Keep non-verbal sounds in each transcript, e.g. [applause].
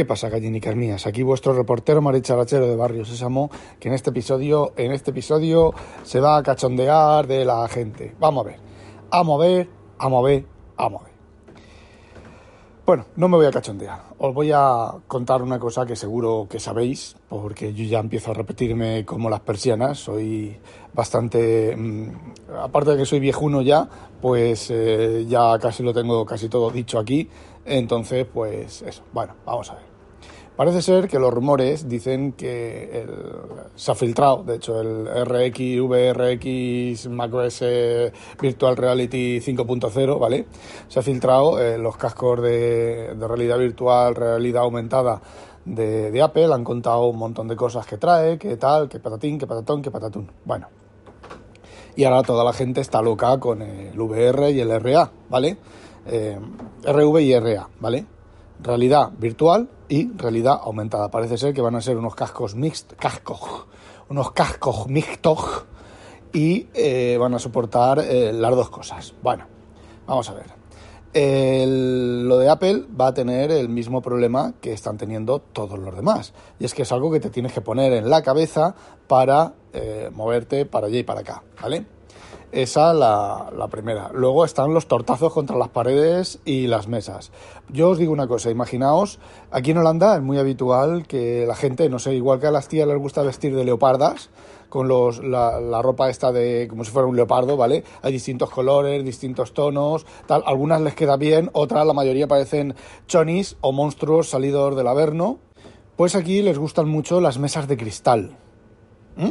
¿Qué pasa, gallinicas mías? Aquí vuestro reportero maricharachero de Barrio Sésamo, que en este episodio, en este episodio se va a cachondear de la gente. Vamos a ver, a ver, vamos a ver, vamos a ver. Bueno, no me voy a cachondear. Os voy a contar una cosa que seguro que sabéis, porque yo ya empiezo a repetirme como las persianas. Soy bastante. mm, aparte de que soy viejuno ya, pues eh, ya casi lo tengo casi todo dicho aquí. Entonces, pues eso. Bueno, vamos a ver. Parece ser que los rumores dicen que el- se ha filtrado, de hecho, el RX, VRX macOS Virtual Reality 5.0, ¿vale? Se ha filtrado eh, los cascos de, realidad virtual, realidad aumentada de, de Apple. Han contado un montón de cosas que trae, que tal, que patatín, que patatón, que patatún. Bueno. Y ahora toda la gente está loca con el VR y el RA, ¿vale? Eh, RV y RA, ¿vale? realidad virtual y realidad aumentada. Parece ser que van a ser unos cascos mixtos, cascos, unos cascos mixtos y eh, van a soportar eh, las dos cosas. Bueno, vamos a ver. El- lo de Apple va a tener el mismo problema que están teniendo todos los demás. Y es que es algo que te tienes que poner en la cabeza para eh, moverte para allá y para acá, ¿vale? Esa la, la primera. Luego están los tortazos contra las paredes y las mesas. Yo os digo una cosa, imaginaos, aquí en Holanda es muy habitual que la gente, no sé, igual que a las tías les gusta vestir de leopardas, con los, la, ropa esta de como si fuera un leopardo, ¿vale? Hay distintos colores, distintos tonos, tal. Algunas les queda bien, otras, la mayoría parecen chonis o monstruos salidos del Averno. Pues aquí les gustan mucho las mesas de cristal. ¿Mm?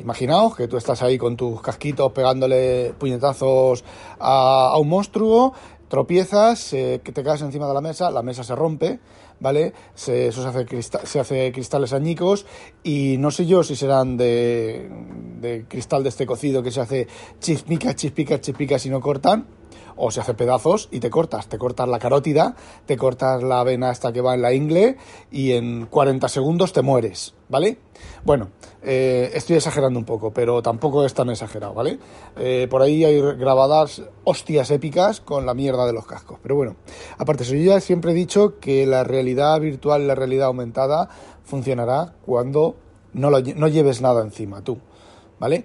Imaginaos que tú estás ahí con tus casquitos pegándole puñetazos a, un monstruo, tropiezas, eh, que te caes encima de la mesa, la mesa se rompe, ¿vale? Se, eso se hace, crista- se hace cristales añicos y no sé yo si serán de, de cristal de este cocido que se hace chispica, chispica, chispica si no cortan o se hace pedazos y te cortas, te cortas la carótida, te cortas la vena hasta que va en la ingle y en 40 segundos te mueres, ¿vale? Bueno, eh, estoy exagerando un poco, pero tampoco es tan exagerado, ¿vale? Eh, por ahí hay grabadas hostias épicas con la mierda de los cascos, pero bueno, aparte yo ya siempre he dicho que la realidad virtual, la realidad aumentada funcionará cuando no lleves nada encima tú, ¿vale?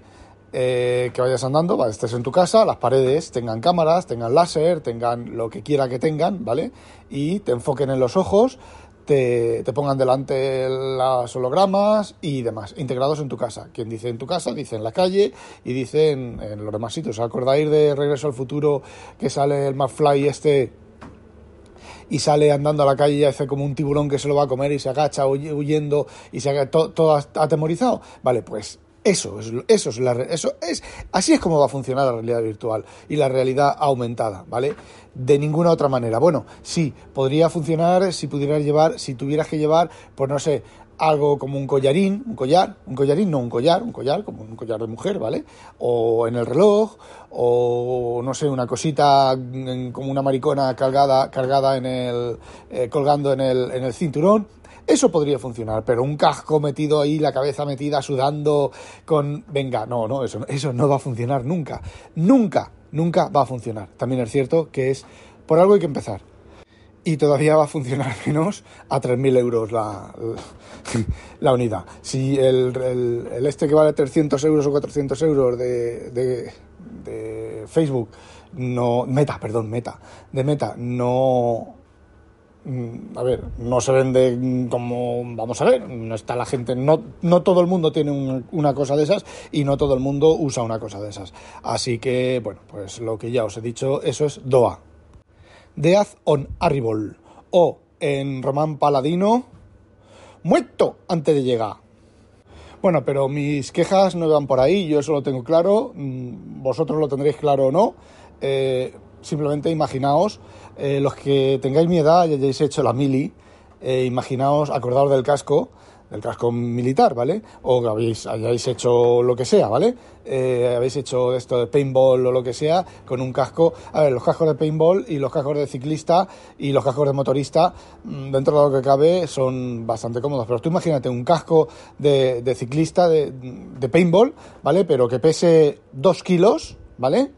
Eh, que vayas andando, estés en tu casa, las paredes tengan cámaras, tengan láser, tengan lo que quiera que tengan, ¿vale? Y te enfoquen en los ojos, te, te pongan delante los hologramas y demás, integrados en tu casa. Quien dice en tu casa, dice en la calle y dice en, en los demás sitios. ¿Os acordáis de Regreso al Futuro que sale el McFly este y sale andando a la calle y hace como un tiburón que se lo va a comer y se agacha huy- huyendo y se haga to- todo atemorizado. Vale, pues eso es, eso es la eso es así es como va a funcionar la realidad virtual y la realidad aumentada, ¿vale? De ninguna otra manera. Bueno, sí, podría funcionar si pudieras llevar, si tuvieras que llevar, pues no sé, algo como un collarín, un collar, un collarín, no un collar, un collar, como un collar de mujer, ¿vale? O en el reloj, o no sé, una cosita mm, como una maricona cargada, cargada en el, eh, colgando en el, en el cinturón. Eso podría funcionar, pero un casco metido ahí, la cabeza metida, sudando, con... Venga, no, no, eso, eso no va a funcionar nunca. Nunca, nunca va a funcionar. También es cierto que es... Por algo hay que empezar y todavía va a funcionar [laughs] menos a 3.000 euros la, la unidad. Si el, el- el este que vale 300 euros o 400 euros de, de- de Facebook, no, Meta, perdón, Meta, de Meta, no... mm, A ver, no se vende como, vamos a ver, no está la gente, no, no todo el mundo tiene un- una cosa de esas y no todo el mundo usa una cosa de esas. Así que, bueno, pues lo que ya os he dicho, eso es DOA, Death on Arrival o en román paladino muerto antes de llegar. Bueno, pero mis quejas no van por ahí, yo eso lo tengo claro, mm, vosotros lo tendréis claro o no. Eh, simplemente imaginaos, eh, los que tengáis mi edad y hayáis hecho la mili, eh, imaginaos, acordaos del casco, del casco militar, ¿vale? O que habéis, hayáis hecho lo que sea, ¿vale? Eh, habéis hecho esto de paintball o lo que sea con un casco. A ver, los cascos de paintball y los cascos de ciclista y los cascos de motorista, mm, dentro de lo que cabe, son bastante cómodos. Pero tú imagínate un casco de, de ciclista de, de paintball, ¿vale? Pero que pese dos kilos, ¿vale?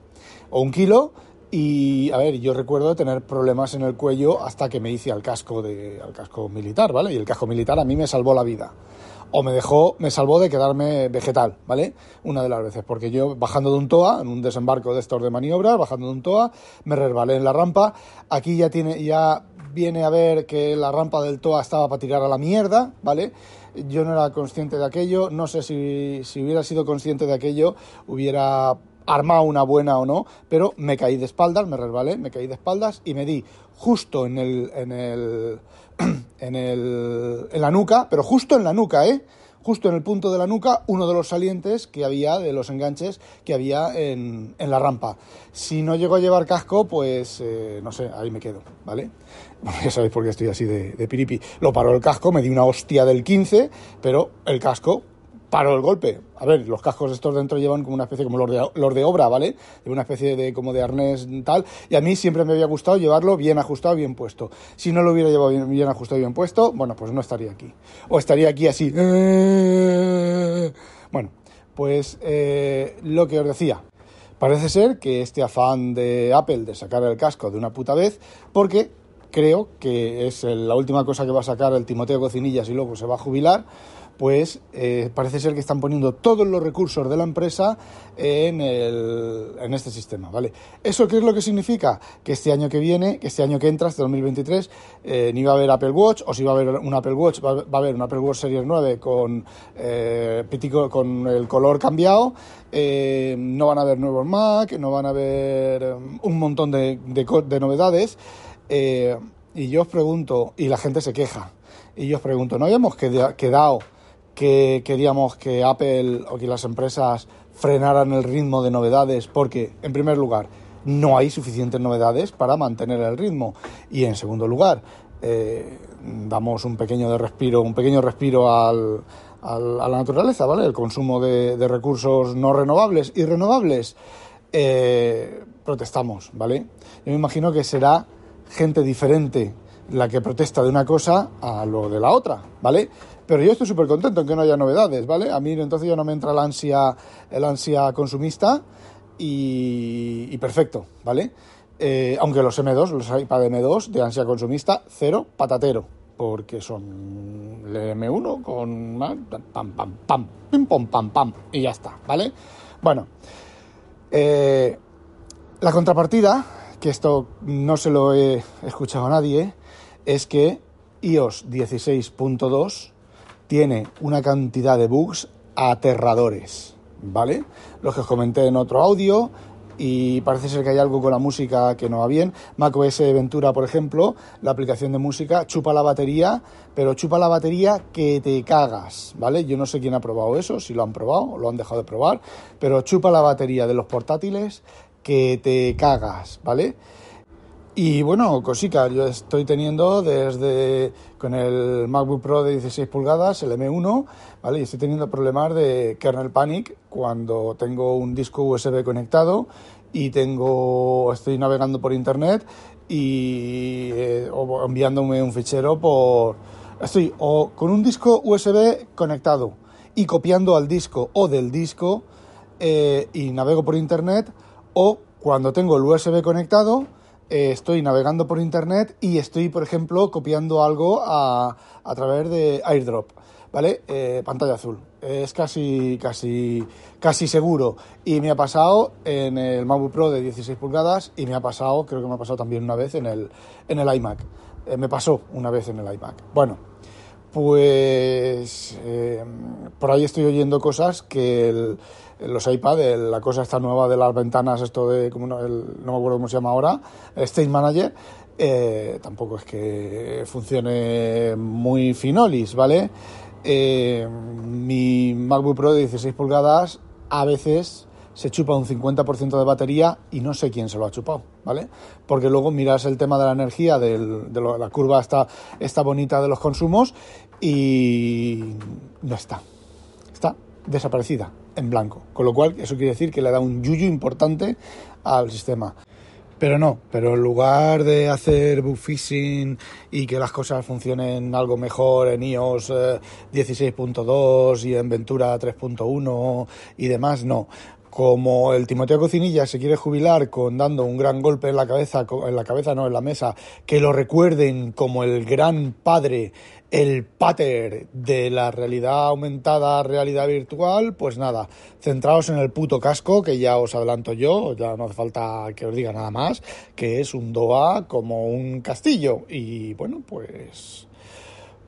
O un kilo Y a ver, yo recuerdo tener problemas en el cuello hasta que me hice al casco de al casco militar, ¿vale? Y el casco militar a mí me salvó la vida. O me dejó, me salvó de quedarme vegetal, ¿vale? Una de las veces, porque yo bajando de un TOA, en un desembarco de estos de maniobras, bajando de un TOA, me resbalé en la rampa. Aquí ya tiene, ya viene a ver que la rampa del TOA estaba para tirar a la mierda, ¿vale? Yo no era consciente de aquello, no sé si, si hubiera sido consciente de aquello, hubiera armado una buena o no, pero me caí de espaldas, me resbalé, me caí de espaldas y me di justo en el, en el, [clears throat] en el, en la nuca, pero justo en la nuca, ¿eh? Justo en el punto de la nuca, uno de los salientes que había, de los enganches que había en, en la rampa. Si no llego a llevar casco, pues eh, no sé, ahí me quedo, ¿vale? Bueno, ya sabéis por qué estoy así de, de piripi. Lo paró el casco, me di una hostia del 15, pero el casco paró el golpe. A ver, los cascos estos dentro llevan como una especie, como los de, los de obra, ¿vale? De una especie de como de arnés tal. Y a mí siempre me había gustado llevarlo bien ajustado, bien puesto. Si no lo hubiera llevado bien, bien ajustado, bien puesto, bueno, pues no estaría aquí. O estaría aquí así. Bueno, pues eh, lo que os decía. Parece ser que este afán de Apple de sacar el casco de una puta vez, porque creo que es la última cosa que va a sacar el Timoteo Cocinillas y luego se va a jubilar pues eh, parece ser que están poniendo todos los recursos de la empresa en, el, en este sistema, ¿vale? ¿Eso qué es lo que significa? Que este año que viene, que este año que entra, este 2023, eh, ni va a haber Apple Watch, o si va a haber un Apple Watch, va, a haber un Apple Watch Series 9 con, eh, con el color cambiado, no van a haber nuevos Mac, no van a haber un montón de, de, de novedades, y yo os pregunto, y la gente se queja, y yo os pregunto, ¿no habíamos quedado que queríamos que Apple o que las empresas frenaran el ritmo de novedades porque, en primer lugar, no hay suficientes novedades para mantener el ritmo y, en segundo lugar, eh, damos un pequeño de respiro, un pequeño respiro al, a la naturaleza, ¿vale? El consumo de, de recursos no renovables y renovables. Eh, protestamos, ¿vale? Yo me imagino que será gente diferente la que protesta de una cosa a lo de la otra, ¿vale? Pero yo estoy súper contento en que no haya novedades, ¿vale? A mí entonces ya no me entra el ansia, el ansia consumista y, y perfecto, ¿vale? Eh, aunque los M2, los iPad M2 de ansia consumista, cero patatero, porque son el M1 con pam, pam, pam, pim, pom, pam, pam, y ya está, ¿vale? Bueno, eh, la contrapartida, que esto no se lo he escuchado a nadie, es que iOS 16.2 tiene una cantidad de bugs aterradores, ¿vale? Los que os comenté en otro audio y parece ser que hay algo con la música que no va bien. macOS Ventura, por ejemplo, la aplicación de música chupa la batería, pero chupa la batería que te cagas, ¿vale? Yo no sé quién ha probado eso, si lo han probado o lo han dejado de probar, pero chupa la batería de los portátiles que te cagas, ¿vale? Y bueno, cosica, yo estoy teniendo desde con el MacBook Pro de 16 pulgadas, el M1, ¿vale? Y estoy teniendo problemas de kernel panic cuando tengo un disco USB conectado y tengo estoy navegando por internet y eh, o enviándome un fichero por estoy o con un disco USB conectado y copiando al disco o del disco eh, y navego por internet o cuando tengo el USB conectado eh, estoy navegando por internet y estoy, por ejemplo, copiando algo a, a través de airdrop, ¿vale? Eh, pantalla azul. Es casi, casi, casi seguro. Y me ha pasado en el MacBook Pro de 16 pulgadas y me ha pasado, creo que me ha pasado también una vez en el, en el iMac. Eh, me pasó una vez en el iMac. Bueno, pues por ahí estoy oyendo cosas que el, los iPad, la cosa esta nueva de las ventanas, esto de, como no, el, no me acuerdo cómo se llama ahora, State Manager, eh, tampoco es que funcione muy finolis, ¿vale? Eh, mi MacBook Pro de 16 pulgadas a veces se chupa un 50% de batería y no sé quién se lo ha chupado, ¿vale? Porque luego miras el tema de la energía, del, de la curva está, está bonita de los consumos y no está. Está desaparecida, en blanco. Con lo cual, eso quiere decir que le da un yuyu importante al sistema. Pero no, pero en lugar de hacer bug y que las cosas funcionen algo mejor en iOS eh, 16.2 y en Ventura 3.1 y demás, no como el Timoteo Cocinilla se quiere jubilar con dando un gran golpe en la cabeza, en la cabeza no, en la mesa, que lo recuerden como el gran padre, el pater de la realidad aumentada, realidad virtual, pues nada, centraos en el puto casco, que ya os adelanto yo, ya no hace falta que os diga nada más, que es un DOA como un castillo. Y bueno, pues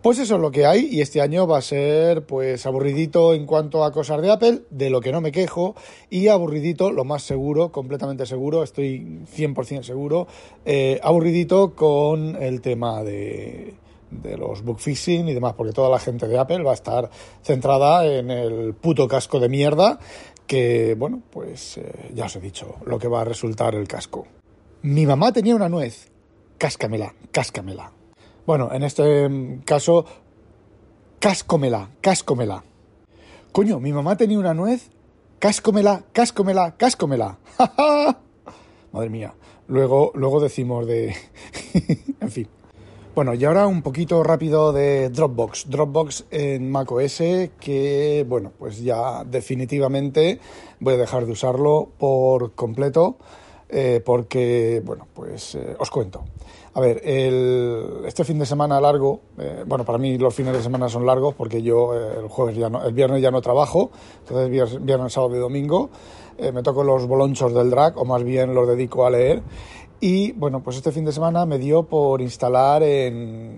pues eso es lo que hay y este año va a ser pues aburridito en cuanto a cosas de Apple, de lo que no me quejo, y aburridito, lo más seguro, completamente seguro, estoy 100% seguro, eh, aburridito con el tema de, de los book fishing y demás, porque toda la gente de Apple va a estar centrada en el puto casco de mierda, que bueno, pues eh, ya os he dicho lo que va a resultar el casco. Mi mamá tenía una nuez, cáscamela, cáscamela. Bueno, en este mm, caso, cáscomela, cáscomela. Coño, mi mamá tenía una nuez, cáscomela, cáscomela, cáscomela. [laughs] Madre mía. Luego, luego decimos de... [laughs] en fin. Bueno, y ahora un poquito rápido de Dropbox. Dropbox en macOS que, bueno, pues ya definitivamente voy a dejar de usarlo por completo eh, porque, bueno, pues eh, os cuento. A ver, el, este fin de semana largo, eh, bueno, para mí los fines de semana son largos porque yo el jueves ya no, el viernes ya no trabajo, entonces viernes, viernes sábado y domingo me toco los bolonchos del drag o más bien los dedico a leer y bueno, pues este fin de semana me dio por instalar en,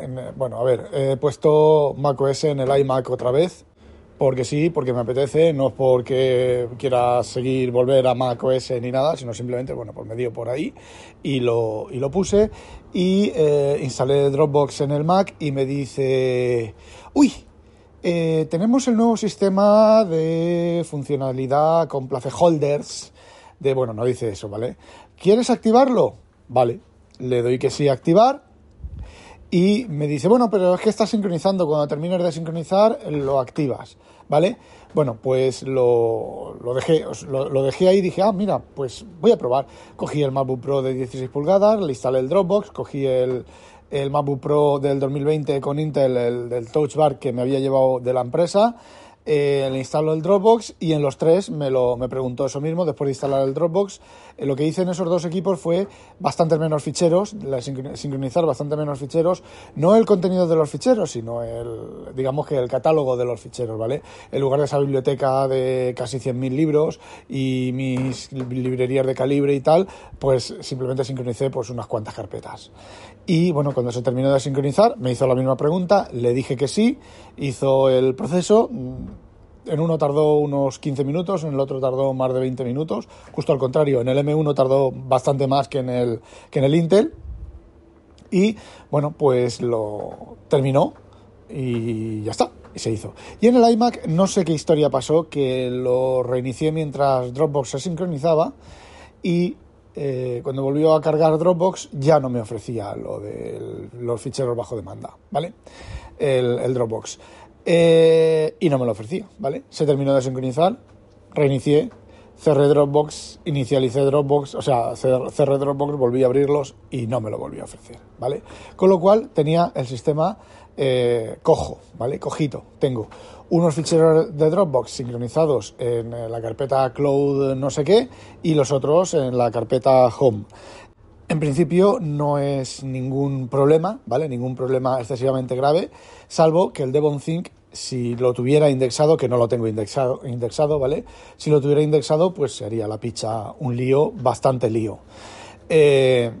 en bueno, a ver, he puesto macOS en el iMac otra vez porque sí, porque me apetece, no es porque quiera seguir volver a Mac OS ni nada, sino simplemente, bueno, pues me dio por ahí y lo, y lo puse y eh, instalé Dropbox en el Mac y me dice, uy, eh, tenemos el nuevo sistema de funcionalidad con placeholders, de, bueno, no dice eso, ¿vale? ¿Quieres activarlo? Vale, le doy que sí activar y me dice, bueno, pero es que está sincronizando, cuando termines de sincronizar lo activas, ¿vale? Bueno, pues lo, lo dejé, lo, lo, dejé ahí y dije, ah, mira, pues voy a probar. Cogí el MacBook Pro de 16 pulgadas, le instalé el Dropbox, cogí el, el MacBook Pro del 2020 con Intel, el del Touch Bar que me había llevado de la empresa, eh, le instalo el Dropbox y en los tres me, lo, me preguntó eso mismo después de instalar el Dropbox. Eh, lo que hice en esos dos equipos fue bastante menos ficheros, sincronizar bastante menos ficheros, no el contenido de los ficheros, sino el, digamos que el catálogo de los ficheros, ¿vale? En lugar de esa biblioteca de casi 100.000 libros y mis librerías de calibre y tal, pues simplemente sincronicé pues unas cuantas carpetas. Y bueno, cuando se terminó de sincronizar, me hizo la misma pregunta, le dije que sí, hizo el proceso. En uno tardó unos 15 minutos, en el otro tardó más de 20 minutos. Justo al contrario, en el M1 tardó bastante más que en el, que en el Intel. Y bueno, pues lo terminó y ya está, y se hizo. Y en el iMac no sé qué historia pasó, que lo reinicié mientras Dropbox se sincronizaba y eh, cuando volvió a cargar Dropbox ya no me ofrecía lo de los ficheros bajo demanda, ¿vale? El, el Dropbox. Eh, y no me lo ofrecía, ¿vale? Se terminó de sincronizar, reinicié, cerré Dropbox, inicialicé Dropbox, o sea, cerré Dropbox, volví a abrirlos y no me lo volví a ofrecer, ¿vale? Con lo cual tenía el sistema eh, cojo, ¿vale? Cojito. Tengo unos ficheros de Dropbox sincronizados en la carpeta Cloud no sé qué y los otros en la carpeta Home. En principio no es ningún problema, ¿vale? Ningún problema excesivamente grave, salvo que el Devon Think, si lo tuviera indexado, que no lo tengo indexado, indexado ¿vale? Si lo tuviera indexado, pues sería la picha un lío, bastante lío. Eh,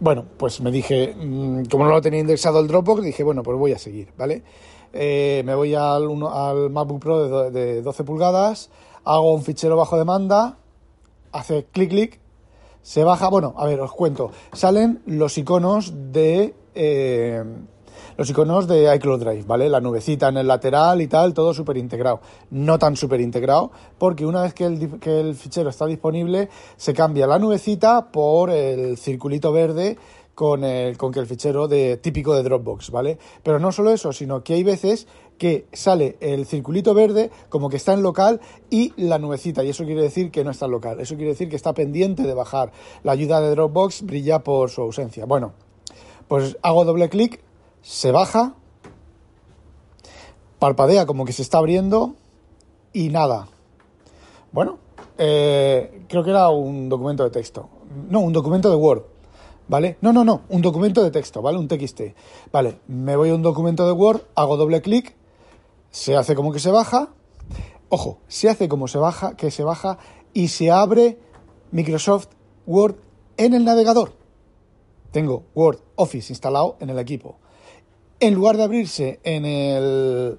bueno, pues me dije, mm, como no lo tenía indexado el Dropbox, dije, bueno, pues voy a seguir, ¿vale? Eh, me voy al, al MacBook Pro de, 12 pulgadas, hago un fichero bajo demanda, hace clic, clic, se baja, bueno, a ver, os cuento, salen los iconos de... Eh, los iconos de iCloud Drive, ¿vale? La nubecita en el lateral y tal, todo súper integrado. No tan súper integrado, porque una vez que el, que el fichero está disponible, se cambia la nubecita por el circulito verde con, el, con que el fichero de, típico de Dropbox, ¿vale? Pero no solo eso, sino que hay veces que sale el circulito verde como que está en local y la nubecita, y eso quiere decir que no está en local, eso quiere decir que está pendiente de bajar. La ayuda de Dropbox brilla por su ausencia. Bueno, pues hago doble clic, se baja, parpadea como que se está abriendo y nada, Bueno, eh, creo que era un documento de texto. No, un documento de Word. ¿Vale? No, no, no, un documento de texto, ¿vale? Un TXT. Vale, me voy a un documento de Word, hago doble clic, se hace como que se baja. Ojo, se hace como se baja, que se baja y se abre Microsoft Word en el navegador. Tengo Word Office instalado en el equipo. En lugar de abrirse en, el,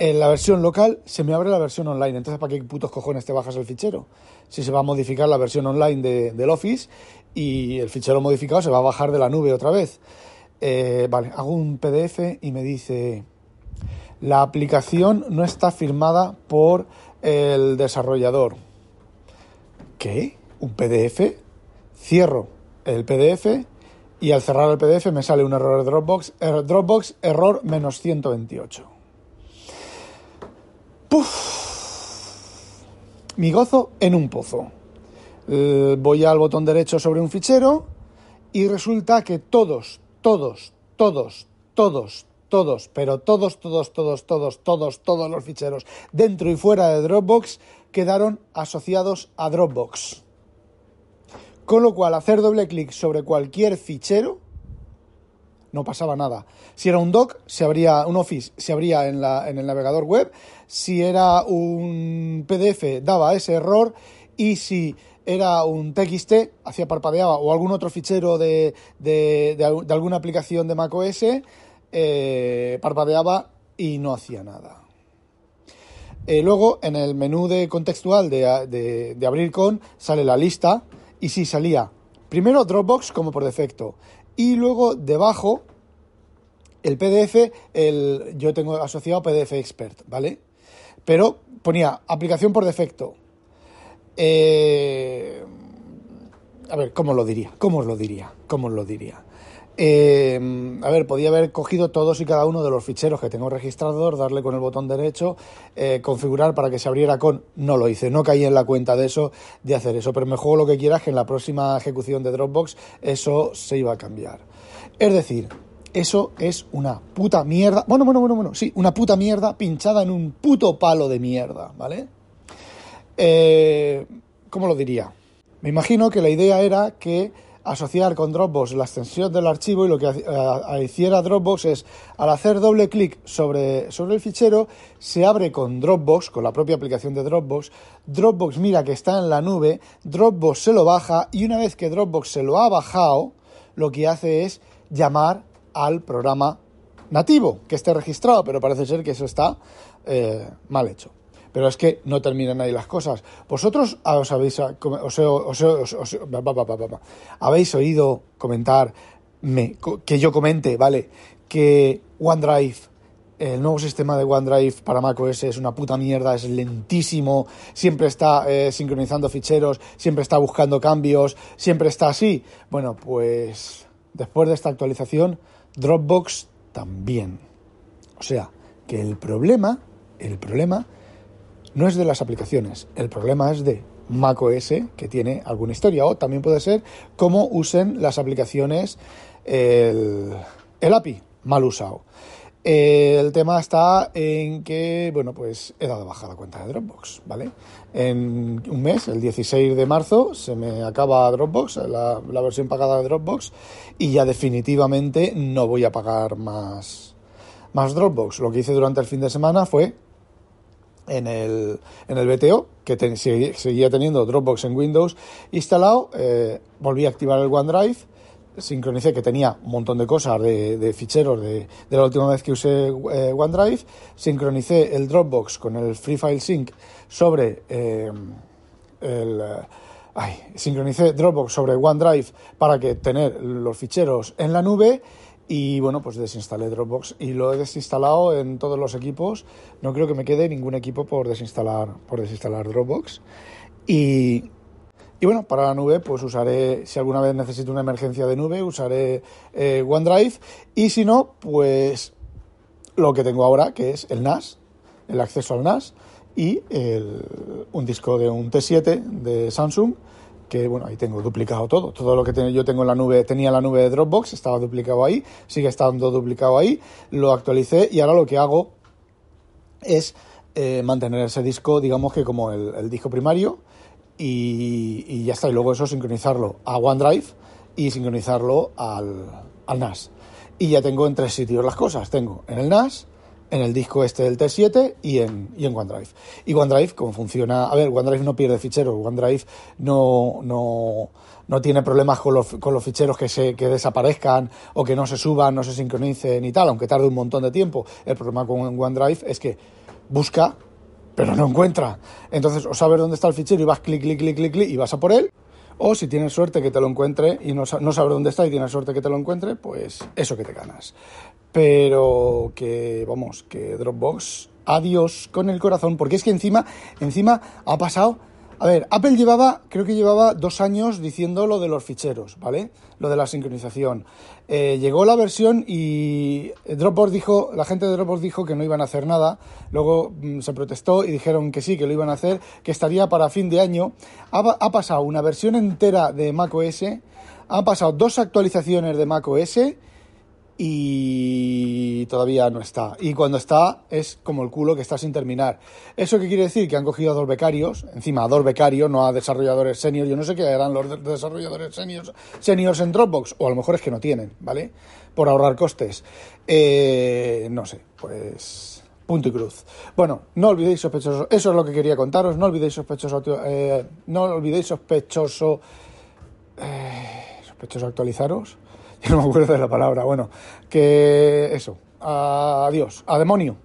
en la versión local, se me abre la versión online. Entonces, ¿para qué putos cojones te bajas el fichero? Si se va a modificar la versión online de, del Office y el fichero modificado se va a bajar de la nube otra vez. Eh, vale, hago un PDF y me dice, la aplicación no está firmada por el desarrollador. ¿Qué? ¿Un PDF? Cierro el PDF y al cerrar el PDF me sale un error Dropbox, er, Dropbox error menos 128. ¡Puf! Mi gozo en un pozo. Eh, voy al botón derecho sobre un fichero y resulta que todos, todos, todos, todos, todos, pero todos, todos, todos, todos, todos, todos los ficheros dentro y fuera de Dropbox quedaron asociados a Dropbox. Con lo cual, hacer doble clic sobre cualquier fichero no pasaba nada. Si era un doc, se abría un Office, se abría en, la, en el navegador web. Si era un PDF, daba ese error. Y si era un TXT, hacía parpadeaba, o algún otro fichero de, de, de, alguna aplicación de macOS, eh, parpadeaba y no hacía nada. Eh, luego, en el menú de contextual de, de abrir con, sale la lista y sí salía primero Dropbox como por defecto y luego debajo el PDF, el, yo tengo asociado PDF Expert, ¿vale? Pero ponía aplicación por defecto. Eh, a ver, ¿cómo lo diría? ¿Cómo os lo diría? ¿Cómo os lo diría? Eh, a ver, podía haber cogido todos y cada uno de los ficheros que tengo registrados, darle con el botón derecho, eh, configurar para que se abriera con. No lo hice, no caí en la cuenta de eso, de hacer eso, pero me juego lo que quieras que en la próxima ejecución de Dropbox eso se iba a cambiar. Es decir, eso es una puta mierda. Bueno, bueno, bueno, bueno, sí, una puta mierda pinchada en un puto palo de mierda, ¿vale? Eh, ¿Cómo lo diría? Me imagino que la idea era que asociar con Dropbox la extensión del archivo y lo que eh, hiciera Dropbox es, al hacer doble clic sobre, sobre el fichero, se abre con Dropbox, con la propia aplicación de Dropbox, Dropbox mira que está en la nube, Dropbox se lo baja y una vez que Dropbox se lo ha bajado, lo que hace es llamar al programa nativo que esté registrado, pero parece ser que eso está eh, mal hecho. Pero es que no terminan ahí las cosas. Vosotros os habéis, habéis oído comentar, que yo comente, ¿vale? Que OneDrive, el nuevo sistema de OneDrive para macOS es una puta mierda, es lentísimo, siempre está eh, sincronizando ficheros, siempre está buscando cambios, siempre está así. Bueno, pues después de esta actualización, Dropbox también. O sea, que el problema, el problema no es de las aplicaciones, el problema es de macOS que tiene alguna historia o también puede ser cómo usen las aplicaciones el, API mal usado. El tema está en que, bueno, pues he dado baja la cuenta de Dropbox, ¿vale? En un mes, el 16 de marzo, se me acaba Dropbox, la, la versión pagada de Dropbox, y ya definitivamente no voy a pagar más, más Dropbox. Lo que hice durante el fin de semana fue en el, en el BTO, que seguía teniendo Dropbox en Windows instalado, eh, volví a activar el OneDrive, sincronicé que tenía un montón de cosas de, ficheros de, la última vez que usé eh, OneDrive, sincronicé el Dropbox con el Free File Sync sobre eh, el... Ay, sincronicé Dropbox sobre OneDrive para que tener los ficheros en la nube y bueno, pues desinstalé Dropbox y lo he desinstalado en todos los equipos. No creo que me quede ningún equipo por desinstalar, por desinstalar Dropbox. Y, y bueno, para la nube, pues usaré, si alguna vez necesito una emergencia de nube, usaré eh, OneDrive. Y si no, pues lo que tengo ahora, que es el NAS, el acceso al NAS y un disco de un T7 de Samsung que bueno, ahí tengo duplicado todo. Todo lo que yo tengo en la nube, tenía en la nube de Dropbox, estaba duplicado ahí, sigue estando duplicado ahí, lo actualicé y ahora lo que hago es eh, mantener ese disco, digamos que como el, disco primario, y, ya está. Y luego eso sincronizarlo a OneDrive y sincronizarlo al, al NAS. Y ya tengo en tres sitios las cosas. Tengo en el NAS, en el disco este del T7 y en, y en OneDrive. Y OneDrive, como funciona, a ver, OneDrive no pierde ficheros, OneDrive no, no, no tiene problemas con los, con los ficheros que, se, que desaparezcan o que no se suban, no se sincronicen y tal, aunque tarde un montón de tiempo. El problema con OneDrive es que busca, pero no encuentra. Entonces, o sabes dónde está el fichero y vas clic, clic, clic, clic, clic y vas a por él. O si tienes suerte que te lo encuentre y no, no sabes dónde está y tienes suerte que te lo encuentre, pues eso que te ganas. Pero que, vamos, que Dropbox, adiós con el corazón, porque es que encima, encima ha pasado a ver, Apple llevaba, creo que llevaba dos años diciendo lo de los ficheros, ¿vale? Lo de la sincronización. Eh, llegó la versión y Dropbox dijo, la gente de Dropbox dijo que no iban a hacer nada. Luego mm, se protestó y dijeron que sí, que lo iban a hacer, que estaría para fin de año. Ha, ha pasado una versión entera de macOS, han pasado dos actualizaciones de macOS y todavía no está. Y cuando está es como el culo que está sin terminar. ¿Eso qué quiere decir? Que han cogido a dos becarios, encima a dos becarios, no a desarrolladores seniors. Yo no sé qué harán los desarrolladores seniors, seniors en Dropbox, o a lo mejor es que no tienen, ¿vale? Por ahorrar costes. Eh, no sé, pues punto y cruz. Bueno, no olvidéis sospechoso, eso es lo que quería contaros, no olvidéis sospechoso, eh, no olvidéis sospechoso, eh, sospechoso actualizaros [laughs] no me acuerdo de la palabra. Bueno, que eso. Adiós. A demonio.